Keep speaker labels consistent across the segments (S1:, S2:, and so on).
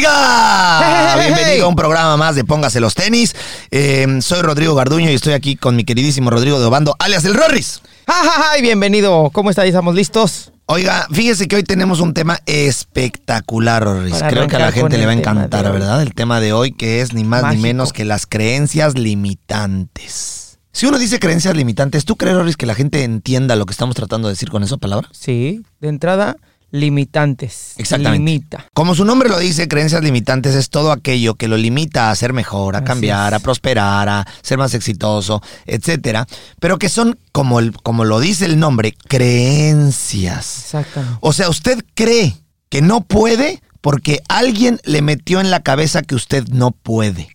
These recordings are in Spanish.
S1: Oiga, bienvenido a un programa más de Póngase los tenis. Eh, soy Rodrigo Garduño y estoy aquí con mi queridísimo Rodrigo de Obando, alias el Rorris.
S2: ¡Ay, bienvenido! ¿Cómo está? ¿Estamos listos?
S1: Oiga, fíjese que hoy tenemos un tema espectacular, Rorris.
S2: Para
S1: Creo que a la gente le va a encantar. ¿verdad? El tema de hoy que es ni más ni menos que las creencias limitantes. Si uno dice creencias limitantes, ¿tú crees, Rorris, que la gente entienda lo que estamos tratando de decir con esa palabra?
S2: Sí, de entrada, limitantes.
S1: Exactamente.
S2: Limita.
S1: Como su nombre lo dice, creencias limitantes es todo aquello que lo limita a ser mejor, a
S2: Así
S1: cambiar,
S2: es.
S1: a prosperar, a ser más exitoso, etcétera, pero que son, como, el, como lo dice el nombre, creencias.
S2: Exactamente.
S1: O sea, usted cree que no puede porque alguien le metió en la cabeza que usted no puede,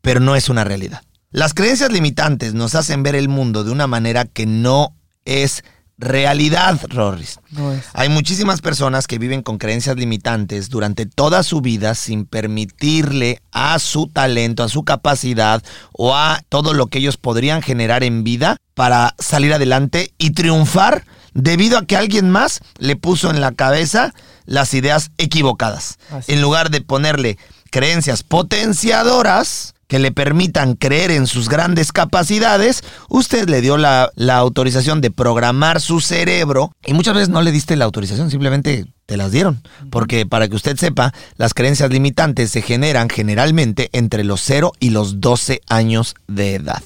S1: pero no es una realidad. Las creencias limitantes nos hacen ver el mundo de una manera que no es realidad, Rorris.
S2: No es.
S1: Hay muchísimas personas que viven con creencias limitantes durante toda su vida sin permitirle a su talento, a su capacidad o a todo lo que ellos podrían generar en vida para salir adelante y triunfar debido a que alguien más le puso en la cabeza las ideas equivocadas.
S2: Así
S1: En lugar de ponerle creencias potenciadoras que le permitan creer en sus grandes capacidades, usted le dio la, la autorización de programar su cerebro y muchas veces no le diste la autorización, simplemente te las dieron. Porque para que usted sepa, las creencias limitantes se generan generalmente entre los 0 y los 12 años de edad.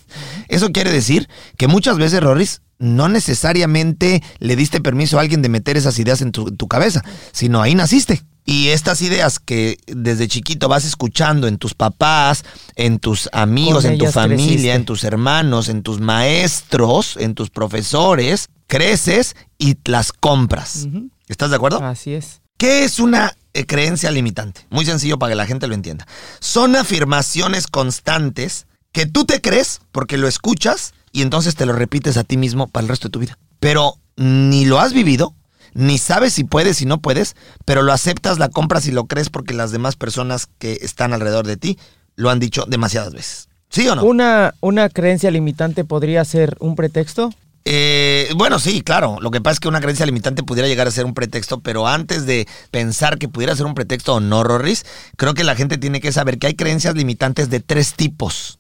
S1: Eso quiere decir que muchas veces, Rorris, no necesariamente le diste permiso a alguien de meter esas ideas en tu, tu cabeza, sino ahí naciste. Y estas ideas que desde chiquito vas escuchando en tus papás, en tus amigos, en tu familia,
S2: creciste.
S1: en tus hermanos, en tus maestros, en tus profesores, creces y las compras. ¿Estás de acuerdo?
S2: Así es.
S1: ¿Qué es una eh, creencia limitante? Muy sencillo para que la gente lo entienda. Son afirmaciones constantes que tú te crees porque lo escuchas y entonces te lo repites a ti mismo para el resto de tu vida. Pero ni lo has vivido, ni sabes si puedes y no puedes, pero lo aceptas, la compras y lo crees porque las demás personas que están alrededor de ti lo han dicho demasiadas veces. ¿Sí o no?
S2: Una, una creencia limitante podría ser un pretexto.
S1: Eh, bueno, sí, claro. Lo que pasa es que una creencia limitante pudiera llegar a ser un pretexto, pero antes de pensar que pudiera ser un pretexto o no, Rorris, creo que la gente tiene que saber que hay creencias limitantes de tres tipos.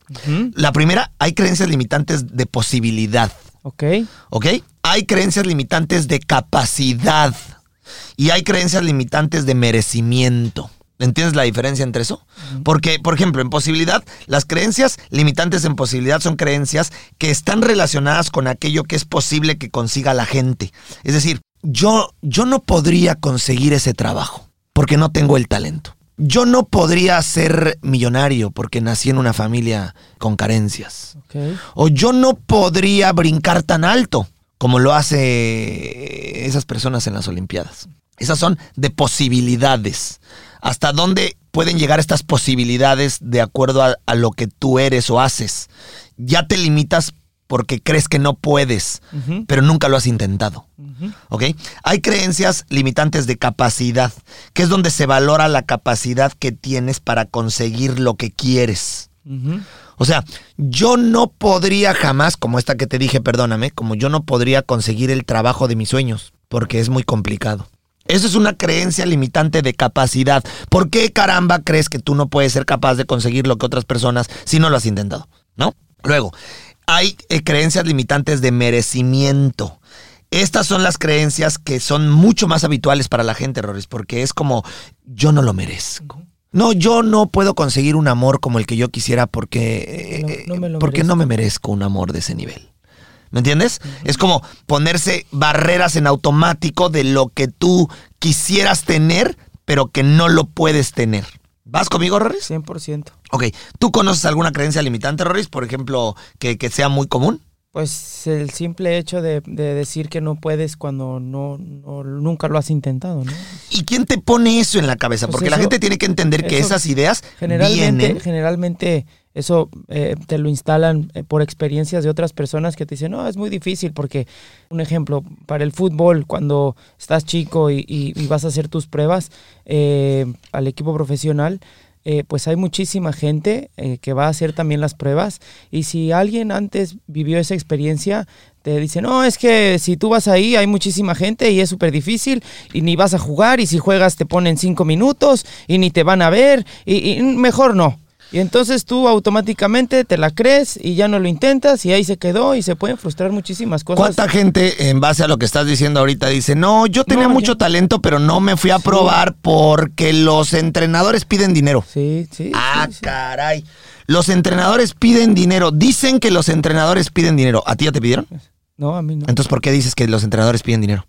S1: La primera, hay creencias limitantes de posibilidad,
S2: Ok.
S1: ¿ok? Hay creencias limitantes de capacidad y hay creencias limitantes de merecimiento. ¿Entiendes la diferencia entre eso? Porque, por ejemplo, en posibilidad, las creencias limitantes en posibilidad son creencias que están relacionadas con aquello que es posible que consiga la gente. Es decir, yo, yo no podría conseguir ese trabajo porque no tengo el talento. Yo no podría ser millonario porque nací en una familia con carencias. O yo no podría brincar tan alto como lo hace esas personas en las Olimpiadas. Esas son de posibilidades. ¿Hasta dónde pueden llegar estas posibilidades de acuerdo a, a lo que tú eres o haces? Ya te limitas porque crees que no puedes, pero nunca lo has intentado. ¿Ok? Hay creencias limitantes de capacidad, que es donde se valora la capacidad que tienes para conseguir lo que quieres. O sea, yo no podría jamás, como esta que te dije, perdóname, como yo no podría conseguir el trabajo de mis sueños, porque es muy complicado. Eso es una creencia limitante de capacidad. ¿Por qué caramba crees que tú no puedes ser capaz de conseguir lo que otras personas si no lo has intentado? ¿No? Luego, hay eh, creencias limitantes de merecimiento. Estas son las creencias que son mucho más habituales para la gente, Rorris, porque es como, yo no lo merezco. No, yo no puedo conseguir un amor como el que yo quisiera porque,
S2: No,
S1: eh,
S2: no me lo
S1: porque no me merezco un amor de ese nivel. ¿Me entiendes? Es como ponerse barreras en automático de lo que tú quisieras tener, pero que no lo puedes tener. ¿Vas conmigo, Rorris?
S2: 100%.
S1: Ok. ¿Tú conoces alguna creencia limitante, Rorris? Por ejemplo, que, que sea muy común.
S2: Pues el simple hecho de, de decir que no puedes cuando no, no- nunca lo has intentado, ¿no?
S1: ¿Y quién te pone eso en la cabeza?
S2: Pues
S1: Porque la gente tiene que entender que esas ideas
S2: Generalmente,
S1: vienen.
S2: generalmente eso eh, te lo instalan eh, por experiencias de otras personas que te dicen, no, es muy difícil porque, un ejemplo, para el fútbol, cuando estás chico y, y- y vas a hacer tus pruebas eh, al equipo profesional, eh, pues hay muchísima gente eh, que va a hacer también las pruebas y si alguien antes vivió esa experiencia, te dice, no, es que si tú vas ahí hay muchísima gente y es súper difícil y ni vas a jugar y si juegas te ponen cinco minutos y ni te van a ver y mejor no. Y entonces tú automáticamente te la crees y ya no lo intentas y ahí se quedó y se pueden frustrar muchísimas cosas.
S1: ¿Cuánta gente, en base a lo que estás diciendo ahorita, dice, no, yo tenía mucho talento, pero no me fui a probar porque los entrenadores piden dinero?
S2: Sí, sí.
S1: Ah, caray. Los entrenadores piden dinero. Dicen que los entrenadores piden dinero. ¿A ti ya te pidieron?
S2: No, a mí no.
S1: Entonces, ¿por qué dices que los entrenadores piden dinero?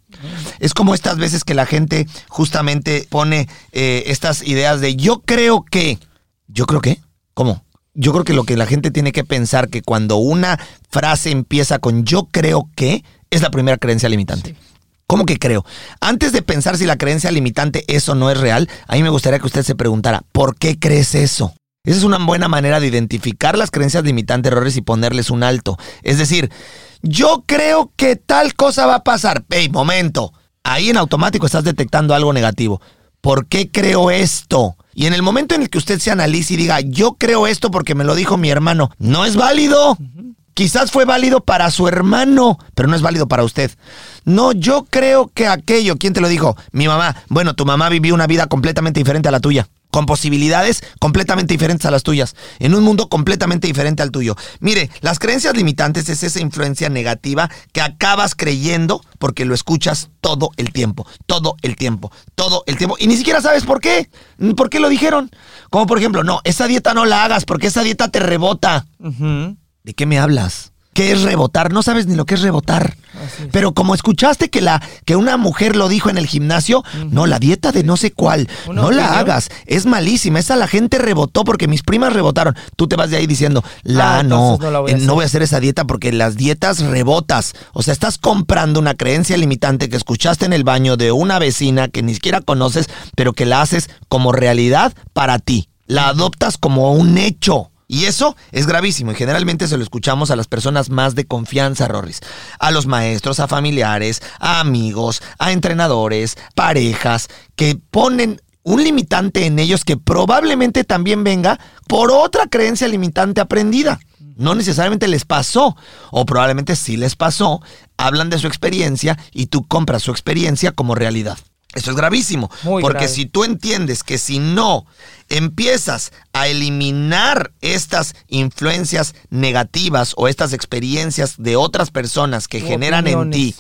S1: Es como estas veces que la gente justamente pone eh, estas ideas de yo creo que. ¿Yo creo que? ¿Cómo? Yo creo que lo que la gente tiene que pensar que cuando una frase empieza con yo creo que es la primera creencia limitante. ¿Cómo que creo? Antes de pensar si la creencia limitante es o no es real, a mí me gustaría que usted se preguntara, ¿por qué crees eso? Esa es una buena manera de identificar las creencias limitantes, errores y ponerles un alto. Es decir, yo creo que tal cosa va a pasar. Hey, momento. Ahí en automático estás detectando algo negativo. ¿Por qué creo esto? Y en el momento en el que usted se analice y diga, yo creo esto porque me lo dijo mi hermano, no es válido. Quizás fue válido para su hermano, pero no es válido para usted. No, yo creo que aquello, ¿quién te lo dijo? Mi mamá. Bueno, tu mamá vivió una vida completamente diferente a la tuya con posibilidades completamente diferentes a las tuyas, en un mundo completamente diferente al tuyo. Mire, las creencias limitantes es esa influencia negativa que acabas creyendo porque lo escuchas todo el tiempo, todo el tiempo, todo el tiempo, y ni siquiera sabes por qué, por qué lo dijeron. Como por ejemplo, no, esa dieta no la hagas porque esa dieta te rebota. ¿De qué me hablas? ¿Qué es rebotar? No sabes ni lo que es rebotar. Pero como escuchaste que, la, que una mujer lo dijo en el gimnasio, no, la dieta de no sé cuál, no la hagas, es malísima. Esa la gente rebotó porque mis primas rebotaron. Tú te vas de ahí diciendo, la ah, no, no, voy, a no voy a hacer esa dieta porque las dietas rebotas. O sea, estás comprando una creencia limitante que escuchaste en el baño de una vecina que ni siquiera conoces, pero que la haces como realidad para ti. La adoptas como un hecho. Y eso es gravísimo y generalmente se lo escuchamos a las personas más de confianza, Rorris. A los maestros, a familiares, a amigos, a entrenadores, parejas, que ponen un limitante en ellos que probablemente también venga por otra creencia limitante aprendida. No necesariamente les pasó, o probablemente sí les pasó, hablan de su experiencia y tú compras su experiencia como realidad. Eso es gravísimo. porque si tú entiendes que si no empiezas a eliminar estas influencias negativas o estas experiencias de otras personas que generan en ti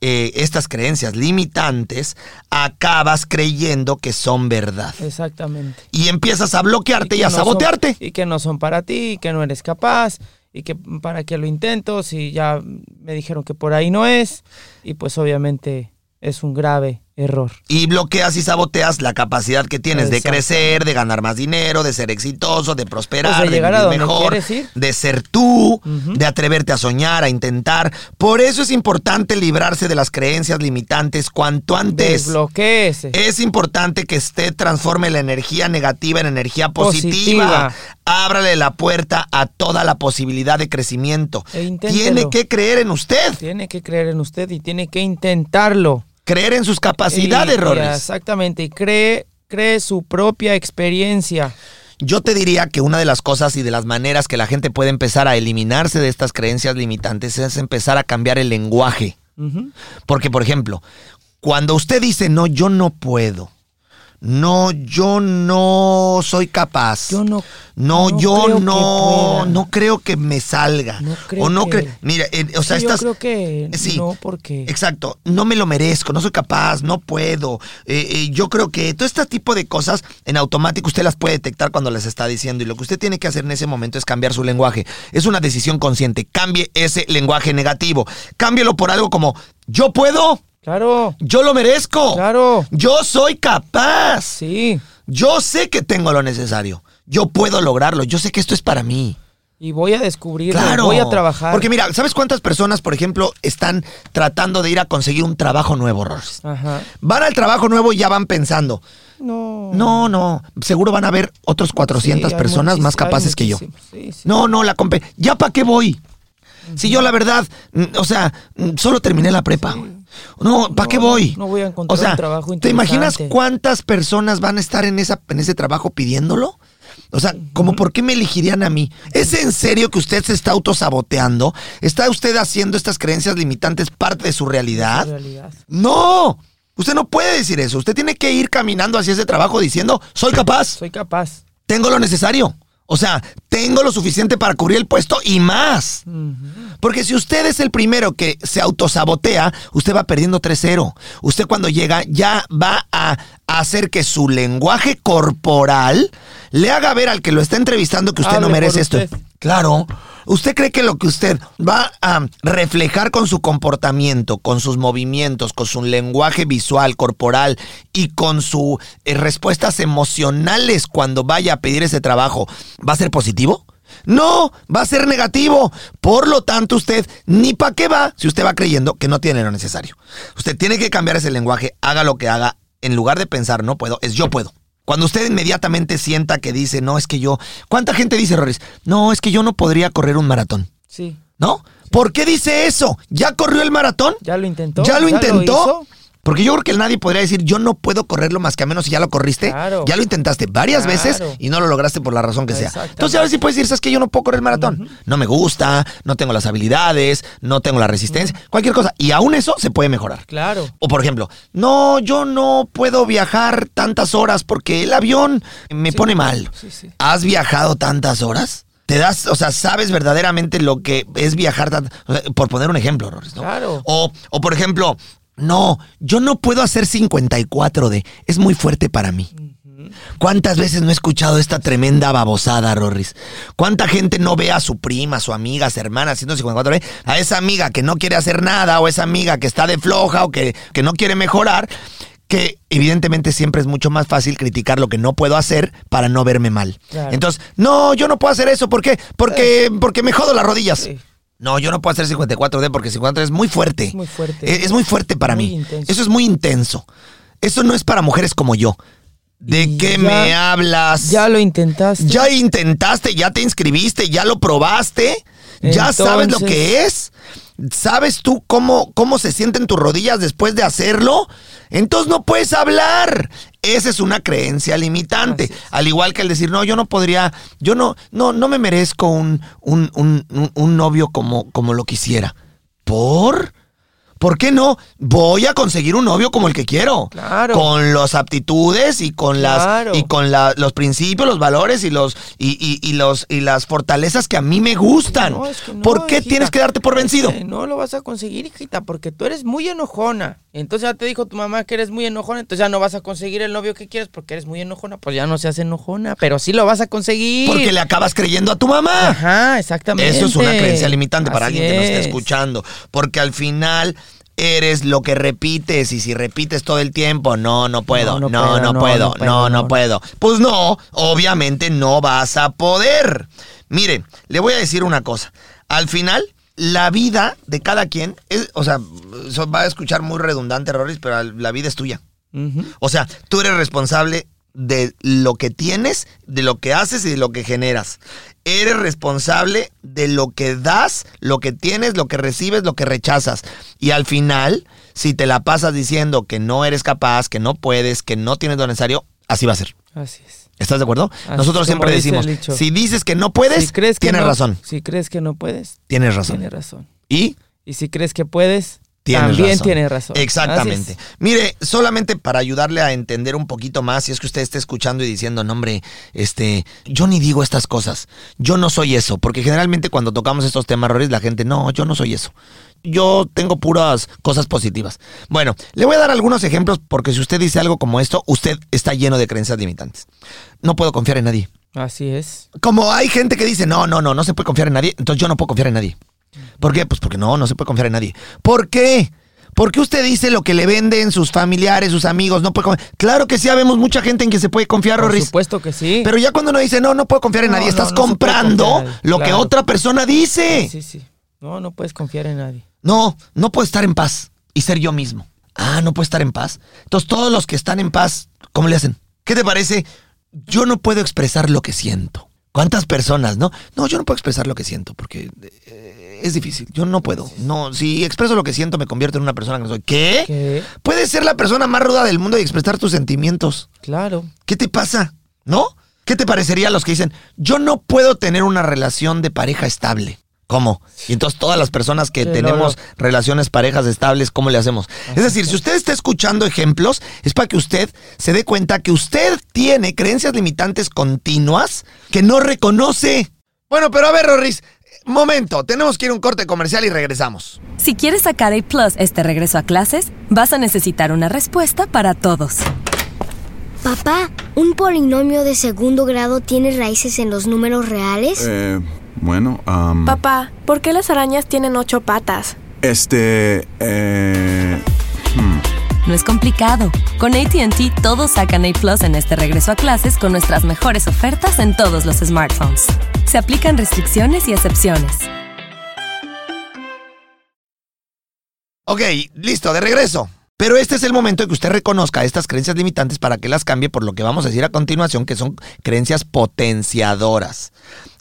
S1: eh, estas creencias limitantes, acabas creyendo que son verdad.
S2: Exactamente.
S1: Y empiezas a bloquearte y, a sabotearte.
S2: y que no son para ti, y que no eres capaz, y que para qué lo intento si ya me dijeron que por ahí no es. Y pues obviamente es un grave error.
S1: Y bloqueas y saboteas la capacidad que tienes de crecer, de ganar más dinero, de ser exitoso, de prosperar,
S2: pues de, llegar a mejor,
S1: de ser tú, de atreverte a soñar, a intentar. Por eso es importante librarse de las creencias limitantes cuanto antes.
S2: Desbloqueese.
S1: Es importante que usted transforme la energía negativa en energía positiva. Ábrale la puerta a toda la posibilidad de crecimiento.
S2: E
S1: tiene que creer en usted.
S2: Tiene que creer en usted y tiene que intentarlo
S1: creer en sus capacidades, errores.
S2: Exactamente, y cree, cree su propia experiencia.
S1: Yo te diría que una de las cosas y de las maneras que la gente puede empezar a eliminarse de estas creencias limitantes es empezar a cambiar el lenguaje. Porque, por ejemplo, cuando usted dice, no, yo no puedo, no, yo no soy capaz.
S2: Yo no.
S1: No, yo no, no creo que me salga.
S2: No creo
S1: o no
S2: que...
S1: Mira, eh, o sea,
S2: estás. Yo creo que sí, no, porque.
S1: Exacto. No me lo merezco, no soy capaz, no puedo. Eh, eh, yo creo que todo este tipo de cosas en automático usted las puede detectar cuando les está diciendo. Y lo que usted tiene que hacer en ese momento es cambiar su lenguaje. Es una decisión consciente. Cambie ese lenguaje negativo. Cámbielo por algo como yo puedo.
S2: Claro.
S1: Yo lo merezco.
S2: Claro.
S1: Yo soy capaz.
S2: Sí.
S1: Yo sé que tengo lo necesario. Yo puedo lograrlo. Yo sé que esto es para mí.
S2: Y voy a descubrirlo, claro, voy a trabajar.
S1: Porque mira, ¿sabes cuántas personas, por ejemplo, están tratando de ir a conseguir un trabajo nuevo, Ross?
S2: Ajá.
S1: Van al trabajo nuevo y ya van pensando.
S2: No.
S1: No, no. Seguro van a haber otros 400 personas más capaces que yo. Sí, no, no, la compré. ¿Ya para qué voy? Si yo la verdad, mm, o sea, mm, solo terminé la prepa. No, ¿para qué voy?
S2: No, voy a encontrar un trabajo
S1: ¿Te imaginas cuántas personas van a estar en, esa, en ese trabajo pidiéndolo? O sea, como por qué me elegirían a mí? ¿Es en serio que usted se está autosaboteando? ¿Está usted haciendo estas creencias limitantes parte de su realidad?
S2: realidad.
S1: No. Usted no puede decir eso. Usted tiene que ir caminando hacia ese trabajo diciendo, soy capaz,
S2: Soy capaz.
S1: tengo lo necesario. O sea, tengo lo suficiente para cubrir el puesto y más. Porque si usted es el primero que se autosabotea, usted va perdiendo 3-0. Usted cuando llega ya va a hacer que su lenguaje corporal le haga ver al que lo está entrevistando que usted no merece esto.
S2: usted.
S1: Claro. ¿Usted cree que lo que usted va a reflejar con su comportamiento, con sus movimientos, con su lenguaje visual, corporal y con sus respuestas emocionales cuando vaya a pedir ese trabajo va a ser positivo? No, va a ser negativo. Por lo tanto, usted ni para qué va si usted va creyendo que no tiene lo necesario. Usted tiene que cambiar ese lenguaje, haga lo que haga. En lugar de pensar no puedo, es yo puedo. Cuando usted inmediatamente sienta que dice, no, es que yo... ¿Cuánta gente dice, Roris? No, es que yo no podría correr un maratón.
S2: Sí.
S1: ¿No? ¿Por qué dice eso? ¿Ya corrió el maratón?
S2: ¿Ya lo intentó?
S1: ¿Ya lo intentó?
S2: hizo?
S1: Porque yo creo que nadie podría decir, yo no puedo correrlo más que a menos si ya lo corriste.
S2: Claro.
S1: Ya lo intentaste varias
S2: Claro.
S1: veces y no lo lograste por la razón que sea. Entonces ahora sí puedes decir, ¿sabes que Yo no puedo correr el maratón. No me gusta, no tengo las habilidades, no tengo la resistencia, cualquier cosa. Y aún eso se puede mejorar.
S2: Claro.
S1: O por ejemplo, no, yo no puedo viajar tantas horas porque el avión me
S2: Sí.
S1: pone mal.
S2: Sí, sí.
S1: ¿Has viajado tantas horas? ¿Te das, o sea, sabes verdaderamente lo que es viajar por poner un ejemplo, ¿no?
S2: Claro.
S1: O, o por ejemplo, no, yo no puedo hacer 54D, es muy fuerte para mí. ¿Cuántas veces no he escuchado esta tremenda babosada, Rorris? ¿Cuánta gente no ve a su prima, a su amiga, a su hermana haciendo 54D? A esa amiga que no quiere hacer nada, o esa amiga que está de floja, o que, que no quiere mejorar, que evidentemente siempre es mucho más fácil criticar lo que no puedo hacer para no verme mal.
S2: Claro.
S1: Entonces, no, yo no puedo hacer eso, ¿por qué? Porque, porque me jodo las rodillas.
S2: Sí.
S1: No, yo no puedo hacer 54D porque 54D es muy fuerte.
S2: Es muy fuerte.
S1: Es, es muy fuerte para
S2: Muy
S1: mí.
S2: intenso.
S1: Eso es muy intenso. Eso no es para mujeres como yo. ¿De
S2: Y
S1: qué
S2: ya-
S1: me hablas?
S2: Ya lo intentaste.
S1: Ya intentaste, ya te inscribiste, ya lo probaste. Ya sabes lo que es. ¿Sabes tú cómo, cómo se sienten tus rodillas después de hacerlo? Entonces no puedes hablar. Esa es una creencia limitante. Al igual que el decir, no, yo no podría, yo no, no, no me merezco un, un, un- un- novio como, como lo quisiera. ¿Por? ¿Por qué no? Voy a conseguir un novio como el que quiero.
S2: Claro.
S1: Con las aptitudes y con
S2: Claro.
S1: las y con la- los principios, los valores y los y, y- y los y las fortalezas que a mí me gustan.
S2: No, es que no,
S1: ¿Por qué
S2: hijita.
S1: tienes que darte por vencido?
S2: No lo vas a conseguir, hijita, porque tú eres muy enojona. Entonces ya te dijo tu mamá que eres muy enojona, entonces ya no vas a conseguir el novio que quieres porque eres muy enojona. Pues ya no se hace enojona, pero sí lo vas a conseguir.
S1: Porque le acabas creyendo a tu mamá.
S2: Ajá, exactamente.
S1: Eso es una creencia limitante para alguien que nos esté
S2: es.
S1: escuchando. Porque al final eres lo que repites y si repites todo el tiempo, no, no puedo, no,
S2: No,
S1: no,
S2: no puedo,
S1: puedo,
S2: no,
S1: no,
S2: no
S1: no,
S2: puedo,
S1: puedo. Pues no, obviamente no vas a poder. Mire, le voy a decir una cosa. Al final, la vida de cada quien, es, o sea, va a escuchar muy redundante, Roris, pero la vida es tuya. O sea, tú eres responsable de lo que tienes, de lo que haces y de lo que generas. Eres responsable de lo que das, lo que tienes, lo que recibes, lo que rechazas. Y al final, si te la pasas diciendo que no eres capaz, que no puedes, que no tienes lo necesario, así va a ser.
S2: Así es.
S1: ¿Estás de acuerdo?
S2: Así
S1: Nosotros siempre decimos,
S2: dicho.
S1: si dices que no puedes,
S2: Si crees que
S1: tienes
S2: no-
S1: razón.
S2: Si crees que no puedes,
S1: Tienes razón.
S2: tienes razón.
S1: Y
S2: Y si crees que puedes,
S1: Tienes
S2: también
S1: razón.
S2: tienes razón.
S1: Exactamente. Mire, solamente para ayudarle a entender un poquito más, si es que usted está escuchando y diciendo, no, hombre, este, yo ni digo estas cosas. Yo no soy eso. Porque generalmente cuando tocamos estos temas, Roris, la gente, no, yo no soy eso. Yo tengo puras cosas positivas. Bueno, le voy a dar algunos ejemplos porque si usted dice algo como esto, usted está lleno de creencias limitantes. No puedo confiar en nadie.
S2: Así es.
S1: Como hay gente que dice, no, no, no, no se puede confiar en nadie, entonces yo no puedo confiar en nadie. ¿Por qué? Pues porque no, no se puede confiar en nadie. ¿Por qué? ¿Por qué usted dice lo que le venden sus familiares, sus amigos? No puede confiar? Claro que sí, habemos mucha gente en que se puede confiar,
S2: Por supuesto que sí.
S1: Pero ya cuando uno dice, no, no puedo confiar en
S2: No,
S1: nadie,
S2: no,
S1: estás
S2: no
S1: comprando
S2: confiar en nadie,
S1: lo que otra persona dice.
S2: Sí, sí. No, no puedes confiar en nadie.
S1: No, no puedo estar en paz y ser yo mismo. Ah, no puedo estar en paz. Entonces, todos los que están en paz, ¿cómo le hacen? ¿Qué te parece? Yo no puedo expresar lo que siento. ¿Cuántas personas, no? No, yo no puedo expresar lo que siento porque eh, es difícil. Yo no puedo. No, si expreso lo que siento, me convierto en una persona que no soy. ¿Qué?
S2: ¿Qué?
S1: Puedes ser la persona más ruda del mundo y expresar tus sentimientos.
S2: Claro.
S1: ¿Qué te pasa? ¿No? ¿Qué te parecería a los que dicen, yo no puedo tener una relación de pareja estable? ¿Cómo? Y entonces todas las personas que
S2: Sí, no,
S1: tenemos
S2: no.
S1: relaciones parejas estables, ¿cómo le hacemos? Es decir, si usted está escuchando ejemplos, es para que usted se dé cuenta que usted tiene creencias limitantes continuas que no reconoce. Bueno, pero a ver, Rorris, momento, tenemos que ir a un corte comercial y regresamos.
S3: Si quieres sacar A Plus este regreso a clases, vas a necesitar una respuesta para todos.
S4: Papá, ¿un polinomio de segundo grado tiene raíces en los números reales?
S5: Eh, bueno, am,
S6: Papá, ¿por qué las arañas tienen ocho patas?
S5: este, eh,
S3: No es complicado. Con ATT todos sacan A Plus en este regreso a clases con nuestras mejores ofertas en todos los smartphones. Se aplican restricciones y excepciones.
S1: Ok, listo, de regreso. Pero este es el momento de que usted reconozca estas creencias limitantes para que las cambie por lo que vamos a decir a continuación, que son creencias potenciadoras.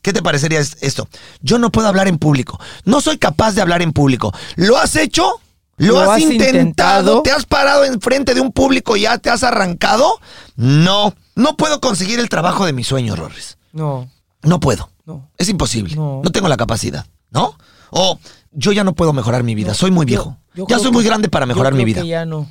S1: ¿Qué te parecería es- esto? Yo no puedo hablar en público. No soy capaz de hablar en público. ¿Lo has hecho? ¿Lo,
S2: ¿Lo
S1: has, intentado?
S2: intentado?
S1: ¿Te has parado enfrente de un público y ya te has arrancado? No. No puedo conseguir el trabajo de mis sueños, Rorris.
S2: No,
S1: No puedo.
S2: no.
S1: Es imposible. No.
S2: No.
S1: tengo la capacidad, ¿no? O yo ya no puedo mejorar mi vida.
S2: No,
S1: soy muy viejo.
S2: Yo
S1: ya soy
S2: que-
S1: muy grande para
S2: yo
S1: mejorar mi vida.
S2: que ya no.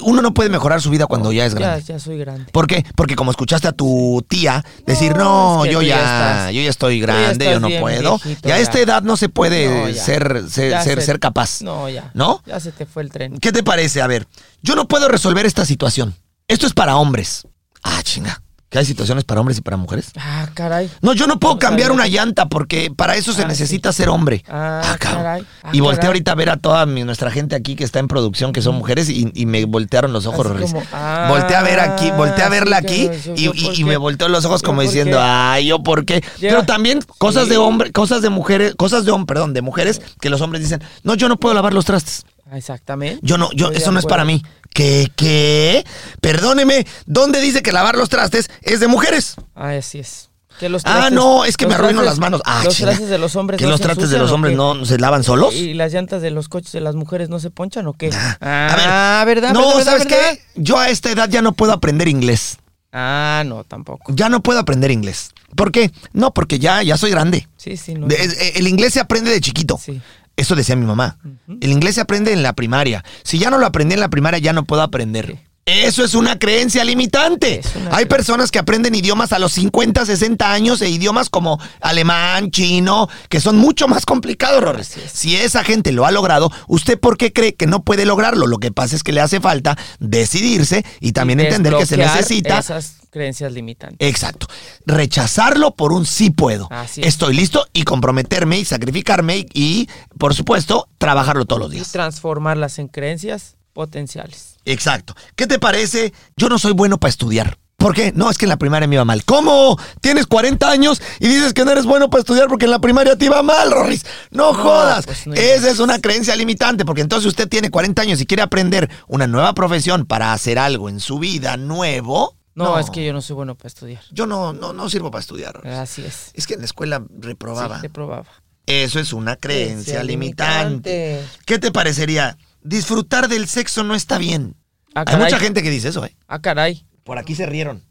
S1: Uno no puede mejorar su vida cuando ya es
S2: Ya,
S1: grande.
S2: ya soy grande.
S1: ¿Por qué? Porque como escuchaste a tu tía decir,
S2: No,
S1: no,
S2: es que
S1: yo ya,
S2: ya estás-
S1: yo ya estoy
S2: ya
S1: grande, yo no puedo.
S2: viejito,
S1: ya a
S2: ya.
S1: esta edad no se puede
S2: No, ya.
S1: ser, ser,
S2: Ya
S1: ser,
S2: se-
S1: ser capaz.
S2: No, ya.
S1: ¿No?
S2: Ya se te fue el tren.
S1: ¿Qué te parece? A ver, yo no puedo resolver esta situación. Esto es para hombres. Ah, chinga. ¿Que hay situaciones para hombres y para mujeres?
S2: Ah, caray.
S1: No, yo no puedo cambiar una llanta porque para eso se
S2: Ah,
S1: necesita ser hombre.
S2: Ah,
S1: cabrón.
S2: caray. Ah,
S1: y volteé
S2: caray.
S1: ahorita a ver a toda mi- nuestra gente aquí que está en producción, que son mujeres, y, y me voltearon los ojos,
S2: ah,
S1: volteé a ver aquí, volteé a verla aquí
S2: yo-
S1: y, me volteó los ojos como diciendo, ay, yo por qué. Pero también cosas de hombre, cosas de mujeres, cosas de hombre, perdón, de mujeres, que los hombres dicen, no, yo no puedo lavar los trastes.
S2: Ah, Exactamente.
S1: Yo no, yo,
S2: Estoy
S1: eso no es para mí. ¿Qué, qué? Perdóneme, ¿dónde dice que lavar los trastes es de mujeres?
S2: Ah, así es. Que los
S1: Ah,
S2: trastes-
S1: no, es que me arruino
S2: trastes-
S1: las manos. Ah,
S2: los trastes de los hombres
S1: ¿Que
S2: no
S1: los trastes de los hombres no se lavan solos?
S2: ¿Y las llantas de los coches de las mujeres no se ponchan o qué?
S1: a
S2: Ah,
S1: ver,
S2: ¿verdad?
S1: No,
S2: ¿verdad, verdad,
S1: ¿sabes
S2: verdad?
S1: qué? Yo a esta edad ya no puedo aprender inglés.
S2: Ah, no, tampoco.
S1: Ya no puedo aprender inglés. ¿Por qué? No, porque ya, ya soy grande.
S2: Sí, sí, no.
S1: Eh, el inglés se aprende de chiquito.
S2: Sí.
S1: Eso decía mi mamá. El inglés se aprende en la primaria. Si ya no lo aprendí en la primaria, ya no puedo aprender. Eso es una creencia limitante.
S2: Una
S1: Hay personas que aprenden idiomas a los 50, 60 años e idiomas como alemán, chino, que son mucho más complicados,
S2: es.
S1: Si esa gente lo ha logrado, ¿usted por qué cree que no puede lograrlo? Lo que pasa es que le hace falta decidirse y también
S2: Y
S1: entender que se necesita
S2: Esas creencias limitantes.
S1: Exacto. Rechazarlo por un sí puedo.
S2: Así es.
S1: Estoy listo y comprometerme y sacrificarme y, y, por supuesto, trabajarlo todos los
S2: Y
S1: días.
S2: transformarlas en creencias potenciales.
S1: Exacto. ¿Qué te parece? Yo no soy bueno para estudiar. ¿Por qué? No, es que en la primaria me iba mal. ¿Cómo? Tienes 40 años y dices que no eres bueno para estudiar porque en la primaria te iba mal, Rorris. No, jodas.
S2: pues no
S1: Esa es una creencia limitante porque entonces usted tiene 40 años y quiere aprender una nueva profesión para hacer algo en su vida nuevo.
S2: No, es que yo no soy bueno para estudiar.
S1: Yo no, no, no sirvo para estudiar. Rorris.
S2: Así es.
S1: Es que en la escuela reprobaba.
S2: Sí, te probaba.
S1: Eso es una creencia
S2: Creencia
S1: limitante.
S2: limitante.
S1: ¿Qué te parecería? Disfrutar del sexo no está bien.
S2: Ah,
S1: Hay mucha gente que dice eso, ¿eh?
S2: Ah, caray.
S1: Por aquí se rieron.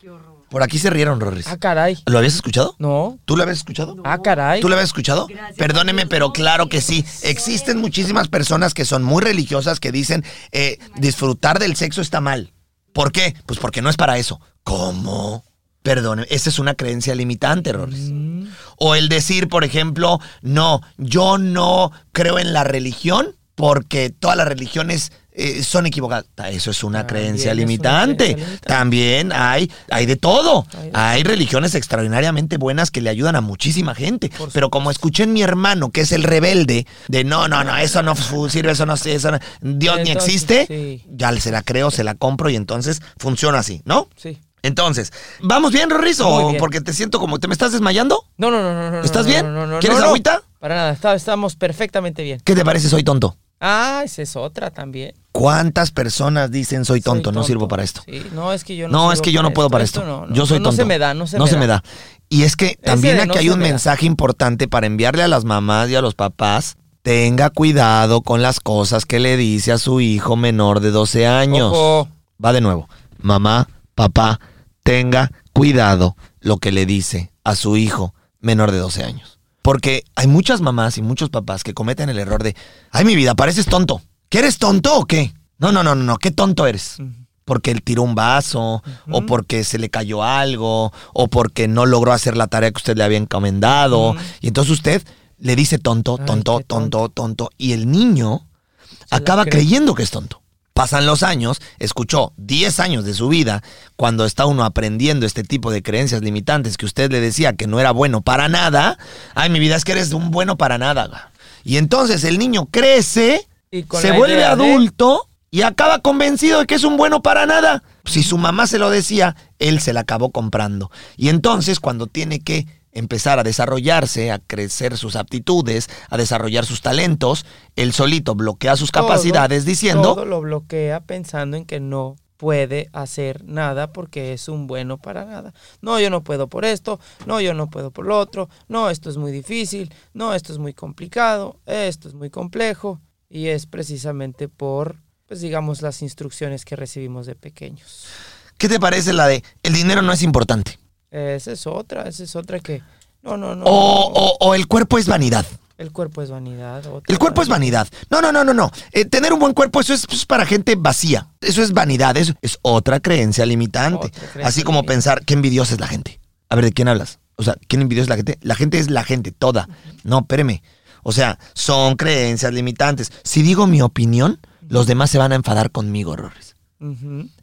S1: Por aquí se rieron, Rorris.
S2: Ah, caray.
S1: ¿Lo habías escuchado?
S2: No.
S1: ¿Tú lo habías escuchado?
S2: Ah, caray.
S1: ¿Tú lo habías escuchado? Perdóneme, pero claro que sí. Existen muchísimas personas que son muy religiosas que dicen eh, disfrutar del sexo está mal. ¿Por qué? Pues porque no es para eso. ¿Cómo? Perdóneme, esa es una creencia limitante, Rorris.
S2: Mm.
S1: O el decir, por ejemplo, no, yo no creo en la religión porque todas las religiones eh, son equivocadas. Eso es una creencia
S2: una
S1: limitante.
S2: creencia.
S1: También hay, hay de todo.
S2: Hay de
S1: Hay religiones extraordinariamente buenas que le ayudan a muchísima gente. Pero como escuché en mi hermano, que es el rebelde, de no, no, no, eso no sirve, eso no eso no- Dios ni existe,
S2: sí.
S1: ya se la creo, se la compro y entonces funciona así, ¿no?
S2: Sí.
S1: Entonces, ¿vamos bien, Rorris?
S2: Muy
S1: ¿O
S2: bien.
S1: porque te siento como, ¿te me estás desmayando?
S2: No, no, no, no.
S1: ¿Estás
S2: no,
S1: bien?
S2: no, no, no,
S1: ¿Quieres agüita?
S2: Para nada, está- estamos perfectamente bien.
S1: ¿Qué te parece soy tonto?
S2: Ah, esa es otra también.
S1: ¿Cuántas personas dicen soy tonto, no sirvo para esto?
S2: Sí, no, es que yo no
S1: No, es que yo no puedo para esto.
S2: no, no,
S1: yo soy
S2: no,
S1: tonto.
S2: No se me da, no se
S1: no
S2: me
S1: se
S2: da.
S1: me da. Y es que también aquí hay un
S2: me
S1: mensaje importante para enviarle a las mamás y a los papás. Tenga cuidado con las cosas que le dice a su hijo menor de 12 años.
S2: Ojo.
S1: Va de nuevo. Mamá, papá, tenga cuidado lo que le dice a su hijo menor de 12 años. Porque hay muchas mamás y muchos papás que cometen el error de, ay mi vida, pareces tonto. ¿Que eres tonto o qué? No, no, no, no, no, ¿qué tonto eres? Porque él tiró un vaso, o porque se le cayó algo, o porque no logró hacer la tarea que usted le había encomendado. Y entonces usted le dice tonto,
S2: Ay,
S1: tonto,
S2: qué
S1: tonto, tonto. Y el niño acaba creyendo que es tonto. Pasan los años, escuchó 10 años de su vida cuando está uno aprendiendo este tipo de creencias limitantes que usted le decía que no era bueno para nada. Ay, mi vida es que eres un bueno para nada. Y entonces el niño crece,
S2: Y
S1: se vuelve
S2: de-
S1: adulto y acaba convencido de que es un bueno para nada. Si su mamá se lo decía, él se la acabó comprando. Y entonces cuando tiene que empezar a desarrollarse, a crecer sus aptitudes, a desarrollar sus talentos, él solito bloquea sus
S2: Todo,
S1: capacidades diciendo,
S2: Todo lo bloquea pensando en que no puede hacer nada porque es un bueno para nada. No, yo no puedo por esto, no, yo no puedo por lo otro, no, esto es muy difícil, no, esto es muy complicado, esto es muy complejo y es precisamente por, pues digamos, las instrucciones que recibimos de pequeños.
S1: ¿qué te parece la de el dinero no es importante?
S2: Esa es otra, esa es otra que, no, no, no.
S1: O,
S2: no,
S1: o- o el cuerpo es vanidad.
S2: el cuerpo es vanidad.
S1: El cuerpo es vanidad. No, no, no, no, no. Eh, tener un buen cuerpo, eso es, eso es para gente vacía. Eso es vanidad. Eso es otra creencia limitante.
S2: Otra creencia
S1: Así como
S2: limitante.
S1: pensar, qué envidiosa es la gente. A ver, ¿de quién hablas? O sea, ¿quién envidiosa es la gente? La gente es la gente, toda. No, espéreme. O sea, son creencias limitantes. Si digo mi opinión, los demás se van a enfadar conmigo,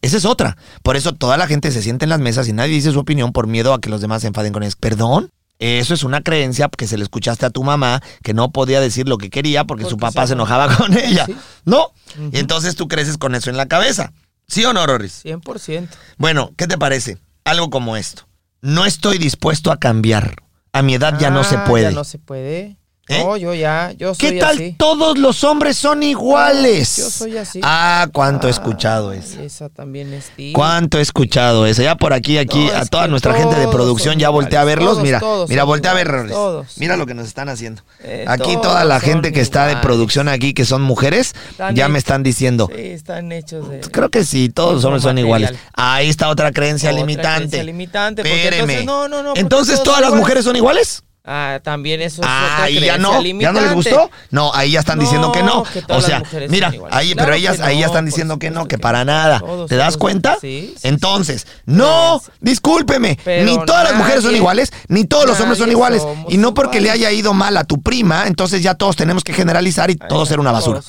S1: Esa es otra. Por eso toda la gente se siente en las mesas y nadie dice su opinión por miedo a que los demás se enfaden con ellos. ¿Perdón? Eso es una creencia que se le escuchaste a tu mamá, que no podía decir lo que quería porque, su papá
S2: se
S1: se enojaba con ella.
S2: Sí.
S1: ¿No? Y entonces tú creces con eso en la cabeza. ¿Sí o no, Roris?
S2: 100%.
S1: Bueno, ¿qué te parece? Algo como esto. No estoy dispuesto a cambiar. A mi edad ya no se
S2: Ah,
S1: puede.
S2: Ya no se puede.
S1: ¿Eh?
S2: No, yo ya, yo soy
S1: ¿Qué tal
S2: así.
S1: todos los hombres son iguales?
S2: Yo soy así.
S1: Ah, cuánto he
S2: Ah,
S1: escuchado eso.
S2: Esa también es ti.
S1: ¿Cuánto he escuchado eso? Ya por aquí, aquí,
S2: No,
S1: a toda nuestra gente de producción ya volteé a verlos.
S2: todos,
S1: mira,
S2: todos
S1: mira, volteé a ver,
S2: iguales,
S1: Roris.
S2: todos.
S1: Mira lo que nos están haciendo.
S2: Eh,
S1: Aquí toda la gente que está de producción aquí, que son mujeres,
S2: Están
S1: ya me están diciendo.
S2: Sí, están hechos de.
S1: Creo que sí, todos los hombres son iguales. Ahí está otra creencia
S2: Otra
S1: limitante.
S2: creencia limitante, porque
S1: Espéreme.
S2: entonces, no, no, no,
S1: Entonces, ¿todas las
S2: iguales.
S1: mujeres son iguales?
S2: Ah, también eso es
S1: Ah,
S2: otra
S1: y ya no, ya no les
S2: limitante.
S1: gustó. No, ahí ya están
S2: No,
S1: diciendo que no.
S2: que
S1: O sea, mira, ahí,
S2: Claro
S1: pero ellas ahí ya están diciendo que no, que
S2: que
S1: para nada.
S2: Todos
S1: ¿Te das cuenta?
S2: sí, sí,
S1: Entonces, no, discúlpeme, ni todas las mujeres son iguales, ni todos los hombres son iguales. Y no porque le haya ido mal a tu prima, entonces ya todos tenemos que generalizar y todo ser una basura.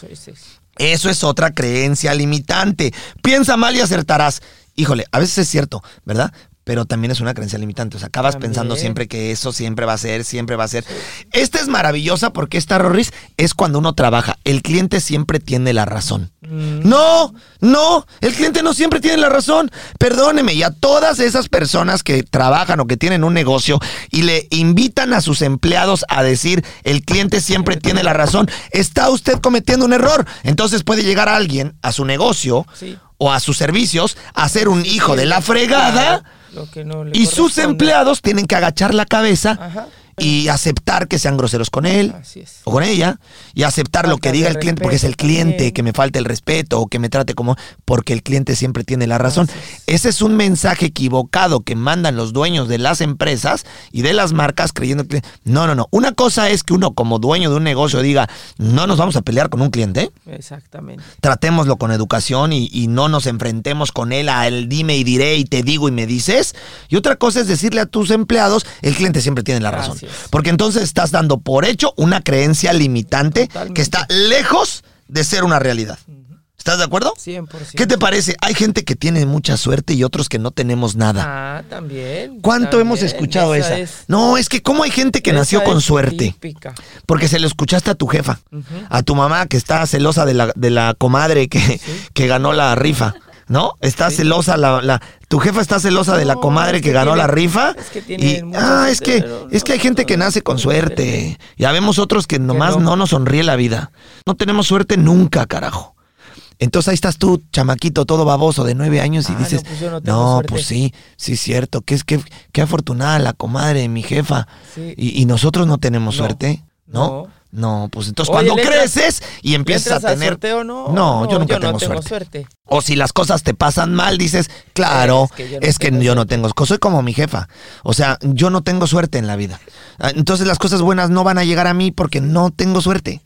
S1: Eso es otra creencia limitante. Piensa mal y acertarás. Híjole, a veces es cierto, ¿verdad? Pero también es una creencia limitante. O sea, acabas
S2: También.
S1: pensando siempre que eso siempre va a ser, siempre va a ser. Esta es maravillosa porque esta, Rorris, es cuando uno trabaja. El cliente siempre tiene la razón.
S2: Mm.
S1: No, no, el cliente no siempre tiene la razón. Perdóneme, y a todas esas personas que trabajan o que tienen un negocio y le invitan a sus empleados a decir el cliente siempre tiene la razón, está usted cometiendo un error. Entonces puede llegar alguien a su negocio
S2: Sí.
S1: o a sus servicios a ser un hijo de la fregada
S2: lo que no le
S1: y sus empleados tienen que agachar la cabeza
S2: Ajá.
S1: Y aceptar que sean groseros con él
S2: Así es.
S1: o con ella y aceptar lo
S2: Falta
S1: que diga el cliente porque es el cliente
S2: también.
S1: que me falte el respeto o que me trate como porque el cliente siempre tiene la razón. Ese es un mensaje equivocado que mandan los dueños de las empresas y de las marcas creyendo que no, no, no. Una cosa es que uno como dueño de un negocio diga, "No nos vamos a pelear con un cliente."
S2: Exactamente.
S1: tratémoslo con educación y, y no nos enfrentemos con él al dime y diré y te digo y me dices. Y otra cosa es decirle a tus empleados, el cliente siempre tiene la razón.
S2: Así es.
S1: Porque entonces estás dando por hecho una creencia limitante
S2: Totalmente.
S1: que está lejos de ser una realidad. ¿Estás de acuerdo?
S2: 100%.
S1: ¿Qué te parece? Hay gente que tiene mucha suerte y otros que no tenemos nada.
S2: Ah, también.
S1: ¿Cuánto hemos escuchado esa?
S2: es-
S1: No, es que cómo hay gente que nació con suerte.
S2: típica.
S1: Porque se lo escuchaste a tu jefa, a tu mamá que está celosa de la, de la comadre que, que ganó la rifa, ¿no? Está celosa la, la- tu jefa está celosa de la comadre
S2: es
S1: que,
S2: que
S1: ganó
S2: tiene-
S1: la rifa.
S2: es que tiene
S1: y, ah, es que es que hay gente que nace con suerte. Ya vemos otros que nomás
S2: no.
S1: no nos sonríe la vida. No tenemos suerte nunca, carajo. Entonces ahí estás tú, chamaquito, todo baboso de nueve años y
S2: Ah,
S1: dices,
S2: no, pues yo no tengo
S1: no,
S2: suerte".
S1: pues sí, sí es cierto, que es que qué afortunada la comadre, mi jefa.
S2: Sí.
S1: Y, y nosotros no tenemos
S2: No,
S1: suerte, ¿no?
S2: No.
S1: No, pues entonces
S2: Oye,
S1: cuando
S2: ¿le entras-
S1: creces y empiezas
S2: ¿Le entras
S1: a tener...
S2: sorteo no?
S1: No, yo nunca
S2: no
S1: tengo,
S2: tengo
S1: suerte. O si las cosas te pasan mal, dices, claro,
S2: Es que yo no
S1: es que
S2: tengo
S1: yo no
S2: suerte.
S1: tengo, soy como mi jefa. O sea, yo no tengo suerte en la vida. Ah, Entonces las cosas buenas no van a llegar a mí porque no tengo suerte.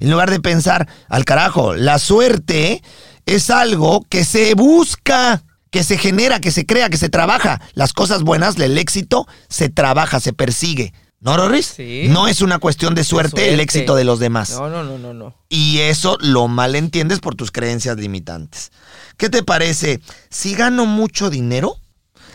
S1: En lugar de pensar, al carajo, la suerte es algo que se busca, que se genera, que se crea, que se trabaja. Las cosas buenas, el éxito, se trabaja, se persigue. ¿No, Rorris?
S2: Sí.
S1: No es una cuestión de suerte, el éxito de los demás.
S2: No, no, no, no, no.
S1: Y eso lo malentiendes por tus creencias limitantes. ¿Qué te parece? Si gano mucho dinero,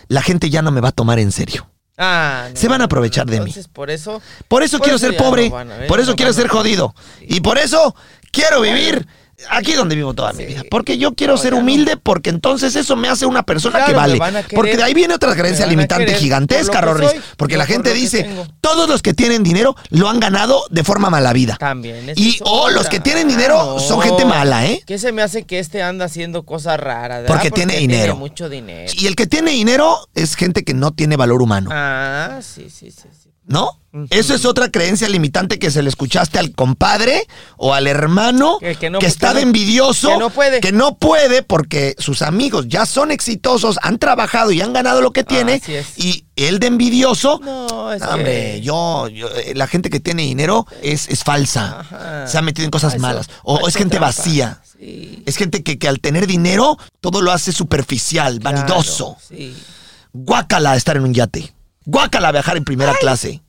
S1: la gente ya no me va a tomar en serio.
S2: Ah, no,
S1: Se van a aprovechar
S2: no,
S1: de mí.
S2: Por eso.
S1: Por eso
S2: Por
S1: quiero
S2: eso
S1: ser pobre,
S2: ver,
S1: por eso quiero ser jodido. Y por eso quiero vivir aquí donde vivo toda mi vida. Porque yo quiero
S2: No,
S1: ser
S2: no.
S1: humilde, porque entonces eso me hace una persona
S2: Claro,
S1: que vale.
S2: querer,
S1: porque de ahí viene otra creencia limitante
S2: querer
S1: gigantesca,
S2: por
S1: Rorris.
S2: soy,
S1: Porque la gente dice, todos los que tienen dinero lo han ganado de forma mala vida.
S2: También.
S1: Y
S2: es
S1: o los que tienen dinero
S2: Ah, no.
S1: son gente mala, ¿eh?
S2: ¿Qué se me hace que este anda haciendo cosas raras? ¿verdad?
S1: Porque tiene dinero.
S2: mucho dinero.
S1: Y el que tiene dinero es gente que no tiene valor humano.
S2: Ah, sí, sí, sí. sí.
S1: ¿No? Eso es otra creencia limitante que se le escuchaste al compadre o al hermano que,
S2: Que-
S1: está
S2: que
S1: de envidioso.
S2: que no puede.
S1: Que no puede porque sus amigos ya son exitosos, han trabajado y han ganado lo que tiene.
S2: Así es.
S1: Y él de envidioso.
S2: No, es
S1: hombre, yo, yo- eh, la gente que tiene dinero es, es falsa.
S2: Ajá.
S1: Se ha metido en cosas
S2: hecho-
S1: malas. O es gente
S2: trampa.
S1: vacía.
S2: Sí.
S1: Es gente que, que al tener dinero todo lo hace superficial,
S2: Claro,
S1: vanidoso.
S2: sí.
S1: Guácala estar en un yate. Guácala viajar en primera clase.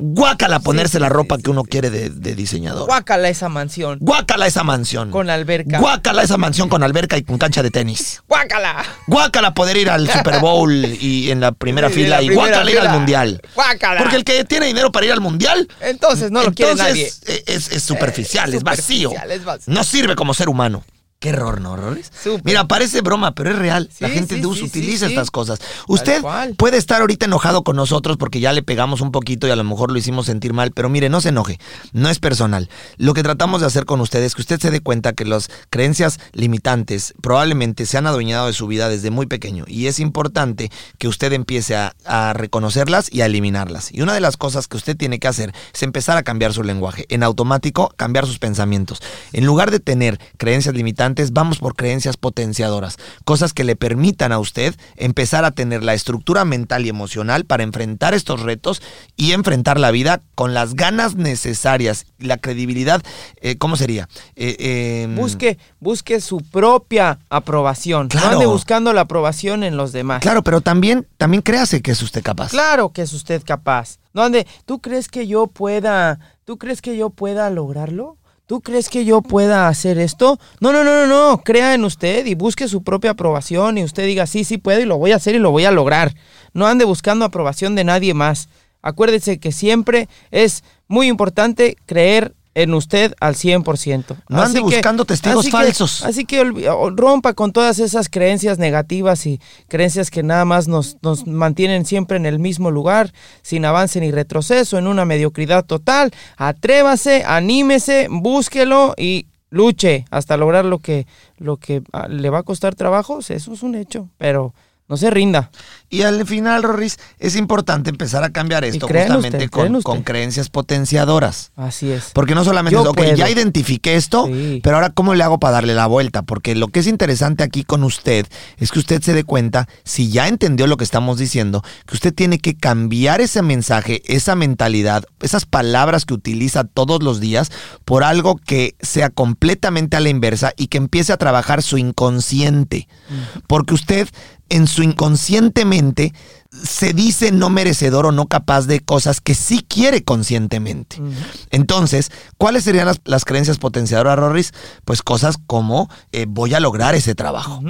S1: Guácala ponerse
S2: sí,
S1: la ropa
S2: sí,
S1: que uno quiere de, de diseñador.
S2: Guácala esa mansión.
S1: Guácala esa mansión.
S2: Con alberca.
S1: Guácala esa mansión con alberca y con cancha de tenis.
S2: ¡Guácala!
S1: Guácala poder ir al Super Bowl y en la primera fila
S2: la
S1: y guácala ir al mundial.
S2: ¡Guácala!
S1: Porque el que tiene dinero para ir al mundial,
S2: Entonces no lo quiere nadie.
S1: es, es superficial,
S2: Eh,
S1: es vacío.
S2: superficial, es vacío.
S1: No sirve como ser humano. Qué error, ¿no, Rolis? Mira, parece broma, pero es real. la gente
S2: sí,
S1: de uso
S2: sí,
S1: utiliza estas cosas. Usted puede estar ahorita enojado con nosotros porque ya le pegamos un poquito y a lo mejor lo hicimos sentir mal, pero mire, no se enoje. No es personal. Lo que tratamos de hacer con usted es que usted se dé cuenta que las creencias limitantes probablemente se han adueñado de su vida desde muy pequeño y es importante que usted empiece a, a reconocerlas y a eliminarlas. Y una de las cosas que usted tiene que hacer es empezar a cambiar su lenguaje. En automático, cambiar sus pensamientos. En lugar de tener creencias limitantes, vamos por creencias potenciadoras. Cosas que le permitan a usted empezar a tener la estructura mental y emocional para enfrentar estos retos y enfrentar la vida con las ganas necesarias. La credibilidad, eh, ¿cómo sería? Eh, eh,
S2: Busque, busque su propia aprobación.
S1: Claro.
S2: No ande buscando la aprobación en los demás.
S1: Claro, pero también, también créase que es usted capaz.
S2: Claro que es usted capaz. No ande, ¿tú crees que yo pueda, tú crees que yo pueda lograrlo? ¿Tú crees que yo pueda hacer esto? No, no, no, no, no. Crea en usted y busque su propia aprobación y usted diga, sí, sí puedo y lo voy a hacer y lo voy a lograr. No ande buscando aprobación de nadie más. Acuérdese que siempre es muy importante creer en usted al 100%.
S1: No ande buscando testigos
S2: así que-
S1: falsos.
S2: así que rompa con todas esas creencias negativas y creencias que nada más nos, nos mantienen siempre en el mismo lugar, sin avance ni retroceso, en una mediocridad total. Atrévase, anímese, búsquelo y luche hasta lograr lo que, lo que ah, le va a costar trabajo. Eso es un hecho, pero no se rinda.
S1: Y al final, Rorris, es importante empezar a cambiar esto justamente
S2: usted,
S1: con,
S2: usted.
S1: con creencias potenciadoras.
S2: Así es.
S1: Porque no solamente
S2: Yo
S1: es, ok,
S2: puedo.
S1: ya identifiqué esto,
S2: Sí.
S1: pero ahora cómo le hago para darle la vuelta. Porque lo que es interesante aquí con usted es que usted se dé cuenta, si ya entendió lo que estamos diciendo, que usted tiene que cambiar ese mensaje, esa mentalidad, esas palabras que utiliza todos los días por algo que sea completamente a la inversa y que empiece a trabajar su inconsciente. Porque usted en su inconscientemente se dice no merecedor o no capaz de cosas que sí quiere conscientemente. Entonces, ¿cuáles serían las, las creencias potenciadoras, Rorris? Pues cosas como eh, voy a lograr ese trabajo.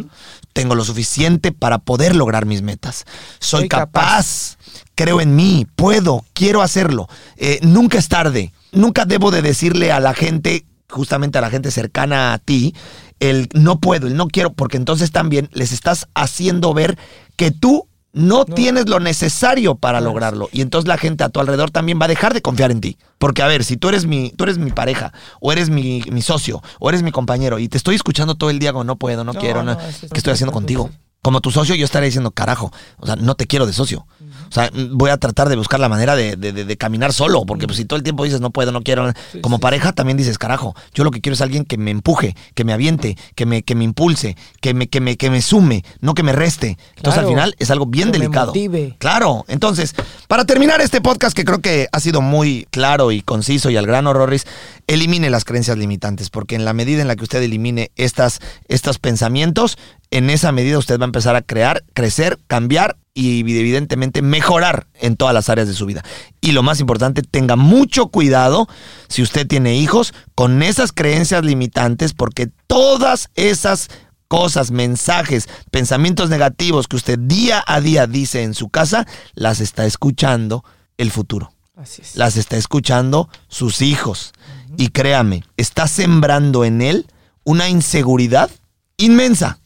S1: Tengo lo suficiente para poder lograr mis metas. Soy
S2: Soy
S1: capaz. Creo en mí, puedo, quiero hacerlo. Eh, nunca es tarde. Nunca debo de decirle a la gente, justamente a la gente cercana a ti, el no puedo, el no quiero, porque entonces también les estás haciendo ver que tú no, tienes lo necesario para lograrlo. Y entonces la gente a tu alrededor también va a dejar de confiar en ti. Porque, a ver, si tú eres mi, tú eres mi pareja, o eres mi, mi socio, o eres mi compañero, y te estoy escuchando todo el día como no puedo, no,
S2: No,
S1: quiero, no, ¿qué estoy haciendo contigo? Como tu socio, yo estaría diciendo, carajo, o sea, no te quiero de socio. O sea, voy a tratar de buscar la manera de, de- de- de caminar solo, porque pues, si todo el tiempo dices no puedo, no quiero, como pareja también dices, carajo, yo lo que quiero es alguien que me empuje, que me aviente, que me, que me impulse, que me, que, me, que me sume, no que me reste. Entonces al final es algo bien
S2: Que me
S1: delicado.
S2: motive.
S1: Claro, entonces, para terminar este podcast que creo que ha sido muy claro y conciso y al grano, Rorris, elimine las creencias limitantes, porque en la medida en la que usted elimine estas, estos pensamientos, en esa medida usted va a empezar a crear, crecer, cambiar y evidentemente mejorar en todas las áreas de su vida. Y lo más importante, tenga mucho cuidado si usted tiene hijos con esas creencias limitantes, porque todas esas cosas, mensajes, pensamientos negativos que usted día a día dice en su casa, las está escuchando el futuro.
S2: Así es.
S1: Las está escuchando sus hijos. Y créame, está sembrando en él una inseguridad inmensa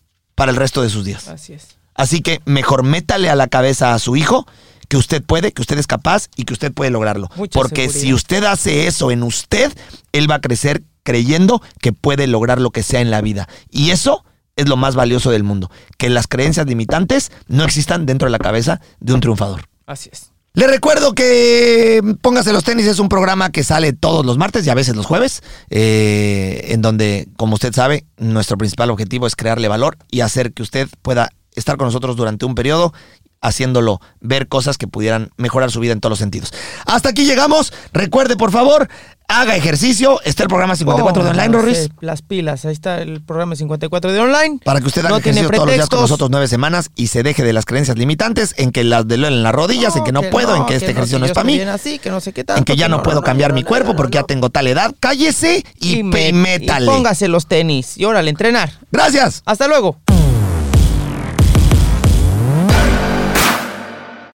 S1: para el resto de sus días.
S2: Así es.
S1: Así que mejor métale a la cabeza a su hijo que usted puede, que usted es capaz y que usted puede lograrlo.
S2: Mucha
S1: Porque
S2: seguridad.
S1: si usted hace eso en usted, él va a crecer creyendo que puede lograr lo que sea en la vida. Y eso es lo más valioso del mundo, que las creencias limitantes no existan dentro de la cabeza de un triunfador.
S2: Así es.
S1: Le recuerdo que Póngase los tenis es un programa que sale todos los martes y a veces los jueves, eh, en donde, como usted sabe, nuestro principal objetivo es crearle valor y hacer que usted pueda estar con nosotros durante un periodo haciéndolo ver cosas que pudieran mejorar su vida en todos los sentidos. Hasta aquí llegamos. Recuerde, por favor, haga ejercicio. Está el programa 54 de Online, Rorris.
S2: Las pilas. Ahí está el programa 54 de online.
S1: Para que usted haga
S2: no tiene
S1: ejercicio todos los días con nosotros nueve semanas y se deje de las creencias limitantes en que las de en las rodillas, en que no puedo, en que este ejercicio no
S2: que
S1: es
S2: yo
S1: para mí.
S2: Así, que no sé qué tanto,
S1: en que ya no,
S2: no,
S1: puedo
S2: no,
S1: cambiar
S2: no,
S1: mi
S2: no,
S1: cuerpo
S2: no,
S1: porque ya
S2: no.
S1: tengo tal edad. Cállese y,
S2: me-
S1: pe- métale.
S2: y póngase los tenis. Y órale, entrenar.
S1: Gracias.
S2: Hasta luego.